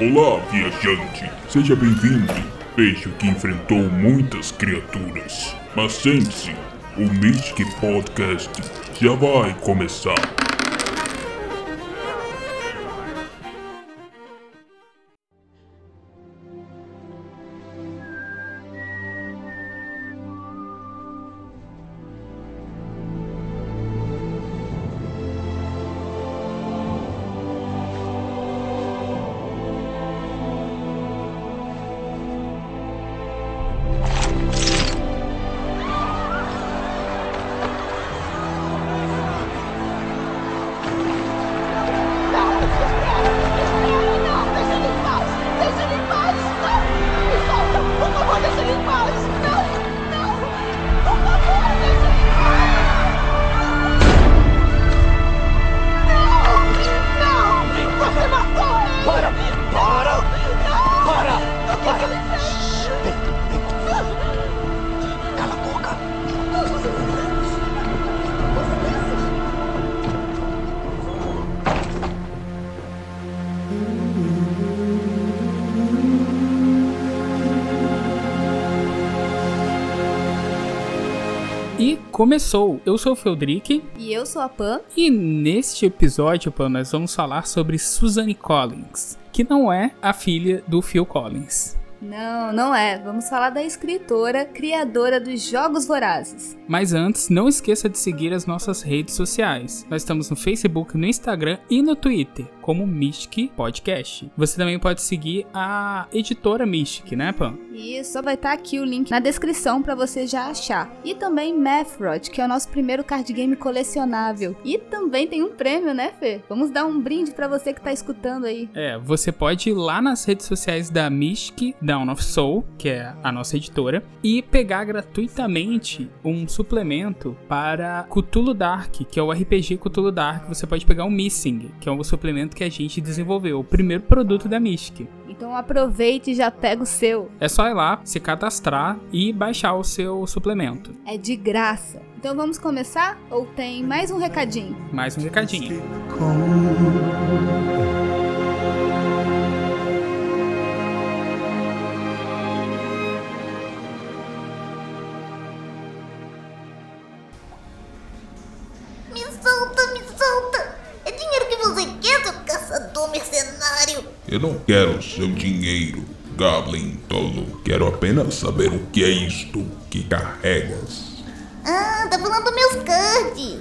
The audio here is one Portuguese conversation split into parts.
Olá, viajante. Seja bem-vindo. Vejo que enfrentou muitas criaturas. Mas sente-se, o Mystic Podcast já vai começar. Começou! Eu sou o Feldrick E eu sou a Pan. e neste episódio, pô, nós vamos falar sobre Suzanne Collins, que não é a filha do Phil Collins. Não, não é. Vamos falar da escritora, criadora dos Jogos Vorazes. Mas antes, não esqueça de seguir as nossas redes sociais. Nós estamos no Facebook, no Instagram e no Twitter, como Mystic Podcast. Você também pode seguir a editora Mystic, né, Pan? E só vai estar aqui o link na descrição para você já achar. E também Mathrod, que é o nosso primeiro card game colecionável. E também tem um prêmio, né, Fê? Vamos dar um brinde para você que tá escutando aí. É, você pode ir lá nas redes sociais da Mystic Down of Soul, que é a nossa editora, e pegar gratuitamente um suplemento para Cthulhu Dark, que é o RPG Cthulhu Dark. Você pode pegar o Missing, que é o suplemento que a gente desenvolveu, o primeiro produto da Mystic. Então aproveite e já pega o seu. É só ir lá, se cadastrar e baixar o seu suplemento. É de graça. Então vamos começar? Ou tem mais um recadinho? Mais um recadinho. Eu não quero seu dinheiro, Goblin tolo. Quero apenas saber o que é isto que carregas. Ah, tá falando dos meus cards!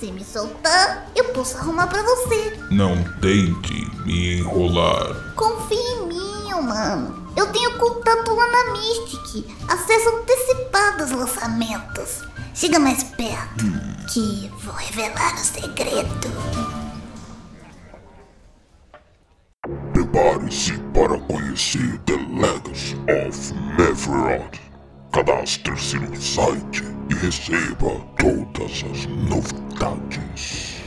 Se me soltar, eu posso arrumar pra você. Não tente me enrolar. Confia em mim, mano. Eu tenho contato lá na Mystic. Acesso antecipado aos lançamentos. Chega mais perto, que vou revelar o segredo. Prepare-se para conhecer The Legacy of Neverod. Cadastre-se no site e receba todas as novidades.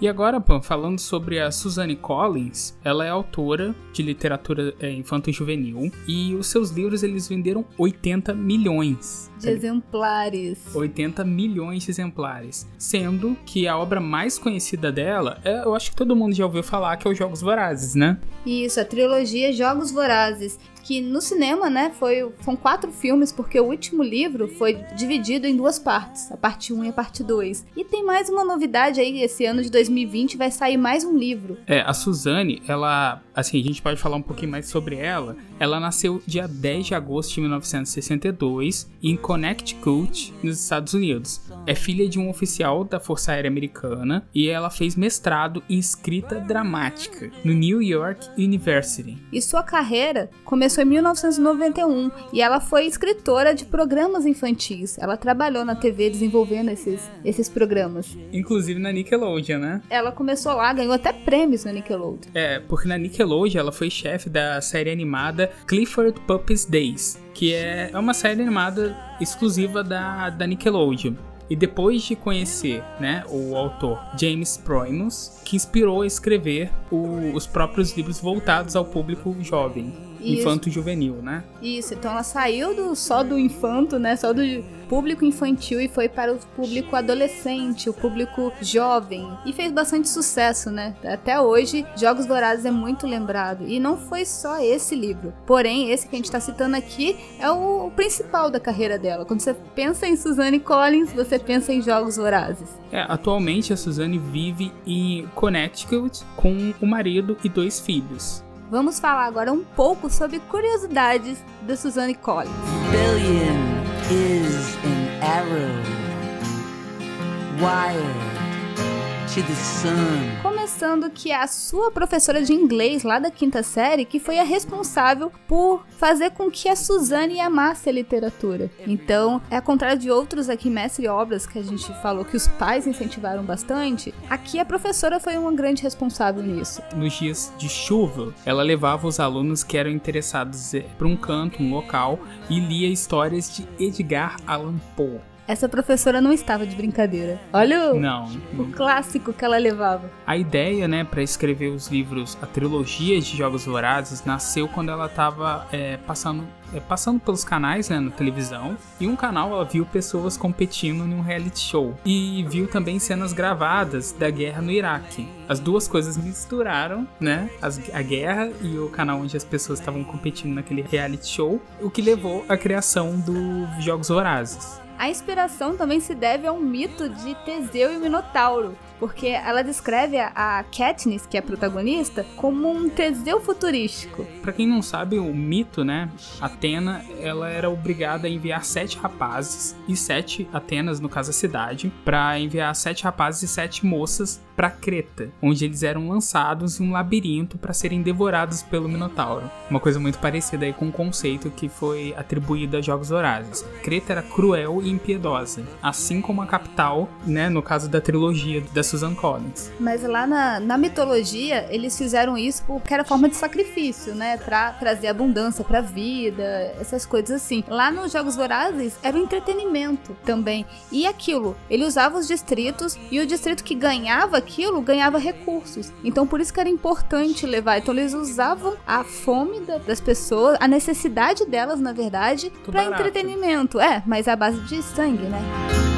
E agora, Pan, falando sobre a Suzanne Collins, ela é autora de literatura é, infanto-juvenil e os seus livros eles venderam 80 milhões. De exemplares. 80 milhões de exemplares. Sendo que a obra mais conhecida dela, é, eu acho que todo mundo já ouviu falar, que é os Jogos Vorazes, né? Isso, a trilogia Jogos Vorazes, que no cinema, né, foi, são quatro filmes, porque o último livro foi dividido em duas partes, a parte 1 e a parte 2. E tem mais uma novidade aí, esse ano de 2020 vai sair mais um livro. É, a Suzanne, ela, assim, a gente pode falar um pouquinho mais sobre ela. Ela nasceu dia 10 de agosto de 1962 em Connecticut, nos Estados Unidos. É filha de um oficial da Força Aérea Americana e ela fez mestrado em escrita dramática no New York University. E sua carreira começou em 1991 e ela foi escritora de programas infantis. Ela trabalhou na TV desenvolvendo esses, esses programas. Inclusive na Nickelodeon, né? Ela começou lá, ganhou até prêmios na Nickelodeon. É, porque na Nickelodeon ela foi chefe da série animada Clifford Puppies Days, que é é uma série animada exclusiva da, da Nickelodeon. E depois de conhecer, né, o autor James Proimus, que inspirou a escrever o- os próprios livros voltados ao público jovem, Isso. infanto-juvenil, né? Isso, então ela saiu do, só do infanto, né? Só do público infantil e foi para o público adolescente, o público jovem. E fez bastante sucesso, né? Até hoje, Jogos Vorazes é muito lembrado. E não foi só esse livro. Porém, esse que a gente está citando aqui é o, o principal da carreira dela. Quando você pensa em Suzanne Collins, você pensa em Jogos Vorazes. É, atualmente a Suzanne vive em Connecticut com o marido e dois filhos. Vamos falar agora um pouco sobre curiosidades da Suzanne Collins. Billion is an arrow wired to the sun. Começando que é a sua professora de inglês lá da quinta série que foi a responsável por fazer com que a Suzane amasse a literatura. Então, é ao contrário de outros aqui mestre obras que a gente falou que os pais incentivaram bastante, aqui a professora foi uma grande responsável nisso. Nos dias de chuva, ela levava os alunos que eram interessados para um canto, um local, e lia histórias de Edgar Allan Poe. Essa professora não estava de brincadeira. Olha o, Não, o clássico que ela levava. A ideia, né, para escrever os livros, a trilogia de Jogos Vorazes, nasceu quando ela estava passando, é, passando pelos canais, né, na televisão. E um canal ela viu pessoas competindo num reality show e viu também cenas gravadas da guerra no Iraque. As duas coisas misturaram, né, as- a guerra e o canal onde as pessoas estavam competindo naquele reality show, o que levou à criação dos Jogos Vorazes. A inspiração também se deve ao mito de Teseu e Minotauro, porque ela descreve a- Katniss, que é a protagonista, como um Teseu futurístico. Pra quem não sabe, o mito, né? Atena, ela era obrigada a enviar sete rapazes e sete Atenas, no caso a cidade, pra enviar sete rapazes e sete moças pra Creta, onde eles eram lançados em um labirinto pra serem devorados pelo Minotauro. Uma coisa muito parecida aí com o conceito que foi atribuído a Jogos Vorazes. Creta era cruel e impiedosa, assim como a capital, né? No caso da trilogia da Susan Collins. Mas lá na, na mitologia, eles fizeram isso porque era forma de sacrifício, né? Pra trazer abundância pra vida, essas coisas assim. Lá nos Jogos Vorazes era um entretenimento também. E aquilo, ele usava os distritos e o distrito que ganhava aquilo ganhava recursos. Então por isso que era importante levar. Então eles usavam a fome da- das pessoas, a necessidade delas, na verdade, barato. entretenimento. É, mas à base de sangue, né?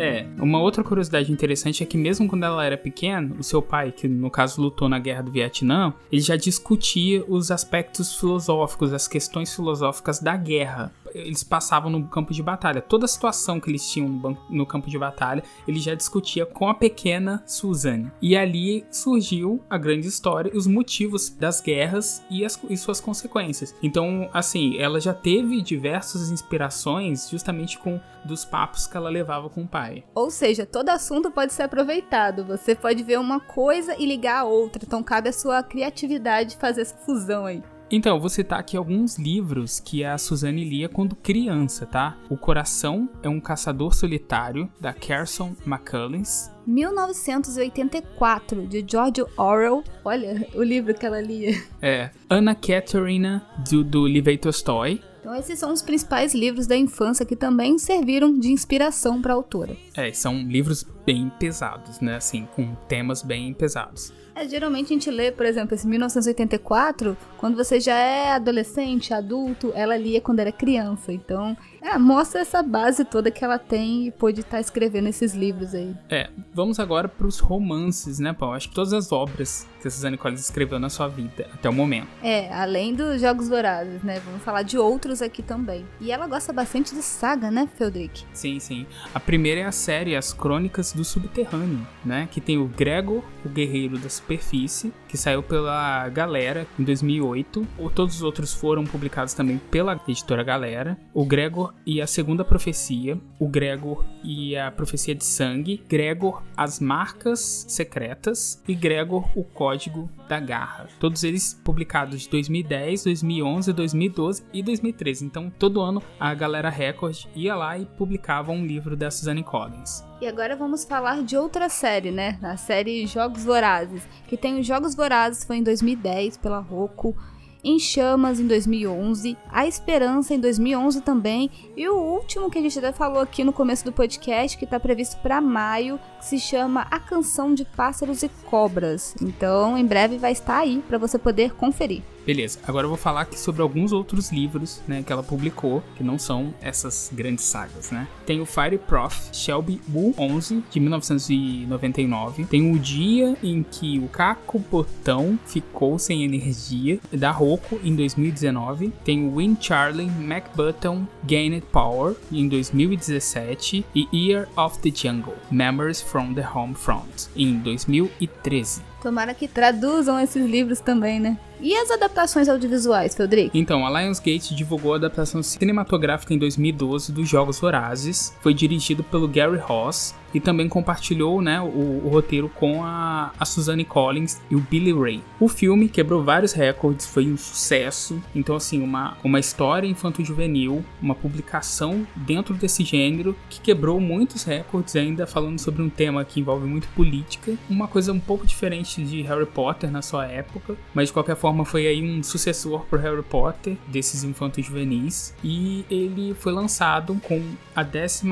É, uma outra curiosidade interessante é que mesmo quando ela era pequena, o seu pai, que no caso lutou na guerra do Vietnã, ele já discutia os aspectos filosóficos, as questões filosóficas da guerra. Eles passavam no campo de batalha. Toda a situação que eles tinham no, campo de batalha, ele já discutia com a pequena Suzanne. E ali surgiu a grande história, os motivos das guerras e, as, e suas consequências. Então, assim, ela já teve diversas inspirações justamente com dos papos que ela levava com o pai. Ou seja, todo assunto pode ser aproveitado. Você pode ver uma coisa e ligar a outra. Então cabe a sua criatividade fazer essa fusão aí. Então, eu vou citar aqui alguns livros que a Suzanne lia quando criança, tá? O Coração é um Caçador Solitário, da Carson McCullers. 1984, de George Orwell. Olha o livro que ela lia. É, Anna Katerina, do, do Levi Tolstói. Então esses são os principais livros da infância que também serviram de inspiração para a autora. É, são livros bem pesados, né? Assim, com temas bem pesados. É, geralmente a gente lê, por exemplo, esse 1984, quando você já é adolescente, adulto, ela lia quando era criança. Então, é, mostra essa base toda que ela tem e pôde estar escrevendo esses livros aí. É, vamos agora para os romances, né, Paulo? Acho que todas as obras que a Suzanne Collins escreveu na sua vida até o momento. É, além dos Jogos Vorazes, né? Vamos falar de outros aqui também. E ela gosta bastante de saga, né, Feldrick? Sim, sim. A primeira é a série As Crônicas do Subterrâneo, né? Que tem o Gregor, o Guerreiro da Superfície, que saiu pela Galera em 2008. Ou todos os outros foram publicados também pela editora Galera. O Gregor e a Segunda Profecia, o Gregor e a Profecia de Sangue, Gregor, as Marcas Secretas e Gregor, o Código da Garra. Todos eles publicados de 2010, 2011, 2012 e 2013. Então, todo ano a galera Record ia lá e publicava um livro da Suzanne Collins. E agora vamos falar de outra série, né? A série Jogos Vorazes, que tem os Jogos Vorazes, foi em 2010 pela Roku. Em Chamas em 2011, A Esperança em 2011 também, e o último que a gente até falou aqui no começo do podcast, que está previsto para maio, que se chama A Canção de Pássaros e Cobras. Então, em breve vai estar aí para você poder conferir. Beleza, agora eu vou falar aqui sobre alguns outros livros, né, que ela publicou, que não são essas grandes sagas, né? Tem o Fire Prof Shelby Woo 11 de 1999, tem o dia em que o Caco Botão ficou sem energia da Roku em 2019, tem o Win Charlie McButton Gained Power em 2017 e Year of the Jungle Memories from the Home Front em 2013. Tomara que traduzam esses livros também, né? E as adaptações audiovisuais, Feldrick? Então, a Lionsgate divulgou a adaptação cinematográfica em 2012 dos Jogos Vorazes. Foi dirigido pelo Gary Ross e também compartilhou né, o, o, roteiro com a, a Suzanne Collins e o Billy Ray. O filme quebrou vários recordes, foi um sucesso. Então, assim, uma, uma história infanto-juvenil, uma publicação dentro desse gênero que quebrou muitos recordes, ainda falando sobre um tema que envolve muito política. Uma coisa um pouco diferente de Harry Potter na sua época, mas de qualquer forma foi aí um sucessor pro Harry Potter, desses infantos juvenis. E ele foi lançado com a 14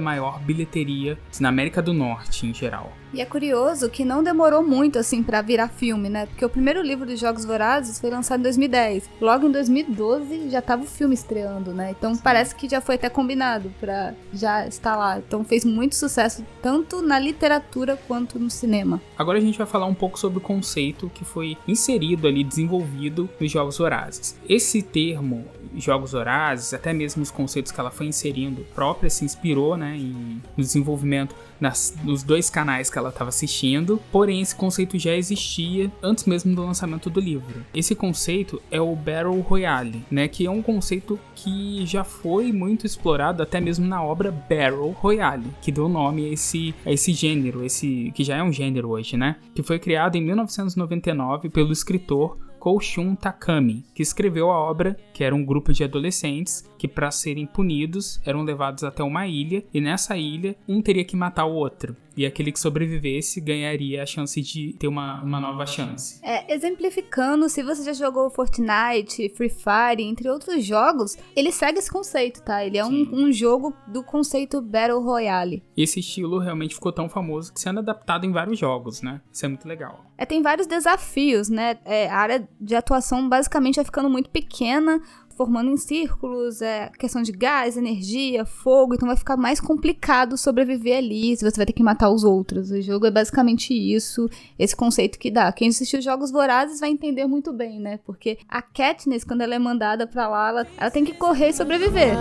maior bilheteria na América do Norte em geral. E é curioso que não demorou muito assim para virar filme, né? Porque o primeiro livro dos Jogos Vorazes foi lançado em 2010. Logo em 2012 já tava o filme estreando, né? Então parece que já foi até combinado para já estar lá. Então fez muito sucesso tanto na literatura quanto no cinema. Agora a gente vai falar um pouco sobre o conceito que foi inserido ali, desenvolvido nos Jogos Vorazes. Esse termo Jogos Vorazes, até mesmo os conceitos que ela foi inserindo própria se inspirou, né, em, no desenvolvimento nas, nos dois canais que ela estava assistindo, porém esse conceito já existia antes mesmo do lançamento do livro. Esse conceito é o Battle Royale, né, que é um conceito que já foi muito explorado até mesmo na obra Battle Royale, que deu nome a esse, a esse gênero, esse que já é um gênero hoje, né, que foi criado em 1999 pelo escritor Koushun Takami, que escreveu a obra, que era um grupo de adolescentes que, para serem punidos, eram levados até uma ilha e nessa ilha um teria que matar o outro. E aquele que sobrevivesse ganharia a chance de ter uma, uma nova chance. É, exemplificando, se você já jogou Fortnite, Free Fire, entre outros jogos, ele segue esse conceito, tá? Ele é um, um, jogo do conceito Battle Royale. Esse estilo realmente ficou tão famoso que sendo adaptado em vários jogos, né? Isso é muito legal. É, tem vários desafios, né? É, a área de atuação basicamente vai ficando muito pequena formando em círculos, é questão de gás, energia, fogo, então vai ficar mais complicado sobreviver ali, se você vai ter que matar os outros. O jogo é basicamente isso, esse conceito que dá. Quem assistiu Jogos Vorazes vai entender muito bem, né? Porque a Katniss, quando ela é mandada para lá, ela, ela tem que correr e sobreviver.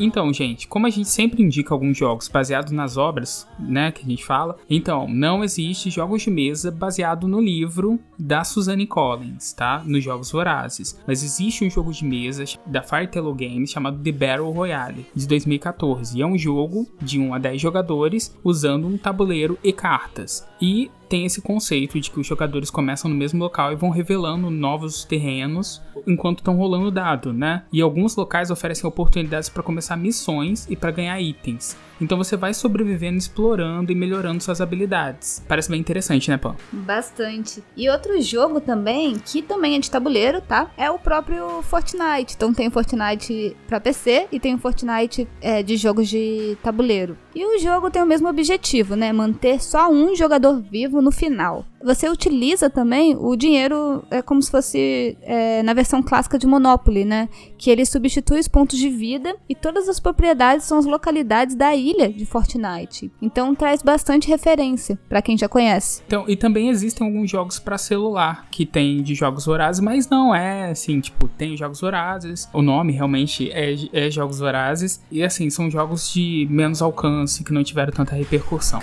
Então, gente, como a gente sempre indica alguns jogos baseados nas obras, né, que a gente fala, então não existe jogos de mesa baseado no livro da Suzanne Collins, tá? Nos Jogos Vorazes. Mas existe um jogo de mesa da Firetail Games chamado The Battle Royale, de 2014. E é um jogo de 1 a 10 jogadores usando um tabuleiro e cartas. E tem esse conceito de que os jogadores começam no mesmo local e vão revelando novos terrenos enquanto estão rolando o dado, né? E alguns locais oferecem oportunidades para começar missões e para ganhar itens. Então você vai sobrevivendo, explorando e melhorando suas habilidades. Parece bem interessante, né, Pão? Bastante. E outro jogo também, que também é de tabuleiro, tá? É o próprio Fortnite. Então tem o Fortnite para PC e tem o Fortnite é, de jogos de tabuleiro. E o jogo tem o mesmo objetivo, né? Manter só um jogador vivo no final. Você utiliza também o dinheiro é como se fosse é, na versão clássica de Monopoly, né? Que ele substitui os pontos de vida e todas as propriedades são as localidades da ilha de Fortnite. Então traz bastante referência para quem já conhece. Então, e também existem alguns jogos para celular que tem de jogos vorazes, mas não é assim, tipo, tem jogos vorazes. O nome realmente é, é jogos vorazes e assim, são jogos de menos alcance que não tiveram tanta repercussão.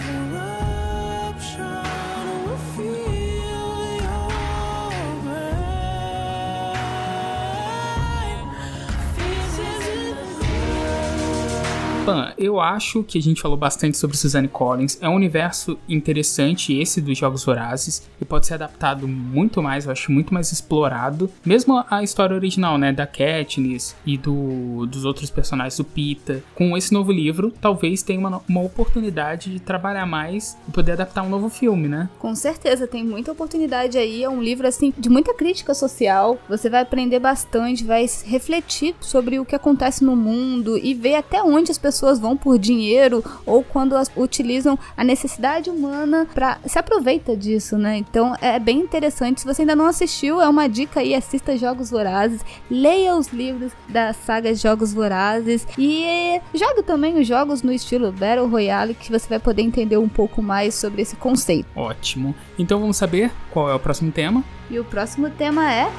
Pan, eu acho que a gente falou bastante sobre Suzanne Collins. É um universo interessante esse dos Jogos Vorazes e pode ser adaptado muito mais, eu acho muito mais explorado. Mesmo a história original, né, da Katniss e do, dos outros personagens, do Pita. Com esse novo livro, talvez tenha uma, uma oportunidade de trabalhar mais e poder adaptar um novo filme, né? Com certeza, tem muita oportunidade aí. É um livro, assim, de muita crítica social. Você vai aprender bastante, vai refletir sobre o que acontece no mundo e ver até onde as pessoas vão por dinheiro ou quando as utilizam a necessidade humana para se aproveita disso, né? Então é bem interessante. Se você ainda não assistiu, é uma dica aí, assista Jogos Vorazes, leia os livros da saga Jogos Vorazes e jogue também os jogos no estilo Battle Royale que você vai poder entender um pouco mais sobre esse conceito. Ótimo. Então vamos saber qual é o próximo tema? E o próximo tema é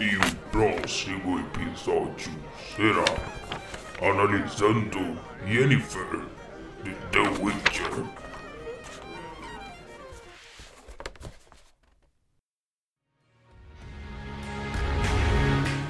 E o próximo episódio será Analisando Yennefer de The Witcher.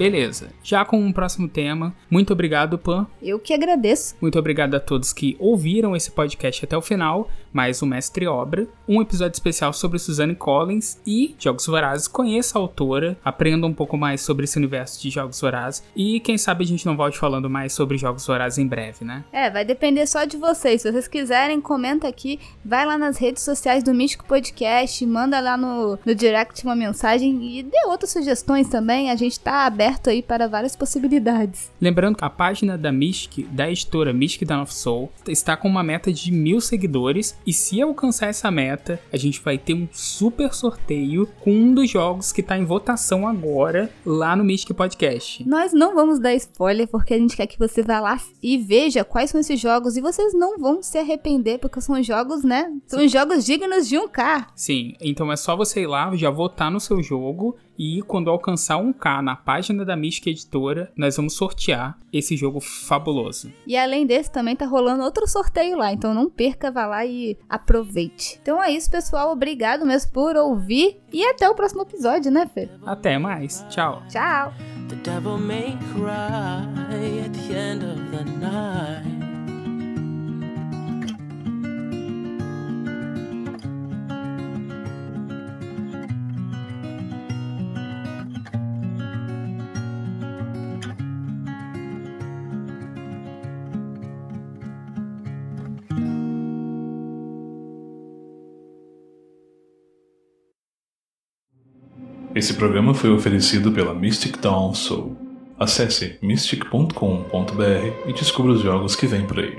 Beleza, já com um próximo tema. Muito obrigado, Pan. Eu que agradeço. Muito obrigado a todos que ouviram esse podcast até o final, mais o Mestre Obra, um episódio especial sobre Suzanne Collins e Jogos Vorazes. Conheça a autora, aprenda um pouco mais sobre esse universo de Jogos Vorazes e quem sabe a gente não volte falando mais sobre Jogos Vorazes em breve, né? É, vai depender só de vocês. Se vocês quiserem, comenta aqui, vai lá nas redes sociais do Místico Podcast, manda lá no, no direct uma mensagem e dê outras sugestões também. A gente tá aberto aí para várias possibilidades. Lembrando que a página da Mystic, da editora Mystic Dawn of Soul, está com uma meta de mil seguidores e se alcançar essa meta, a gente vai ter um super sorteio com um dos jogos que está em votação agora lá no Mystic Podcast. Nós não vamos dar spoiler porque a gente quer que você vá lá e veja quais são esses jogos e vocês não vão se arrepender porque são jogos, né? São jogos dignos de um K. Sim, então é só você ir lá, já votar no seu jogo e quando alcançar um K na página da Mystic Editora, nós vamos sortear esse jogo fabuloso. E além desse, também tá rolando outro sorteio lá, então não perca, vá lá e aproveite. Então é isso, pessoal. Obrigado mesmo por ouvir e até o próximo episódio, né, Fê? Até mais. Tchau. Tchau. Esse programa foi oferecido pela Mystic Dawn Soul. Acesse mystic.com.br e descubra os jogos que vêm por aí.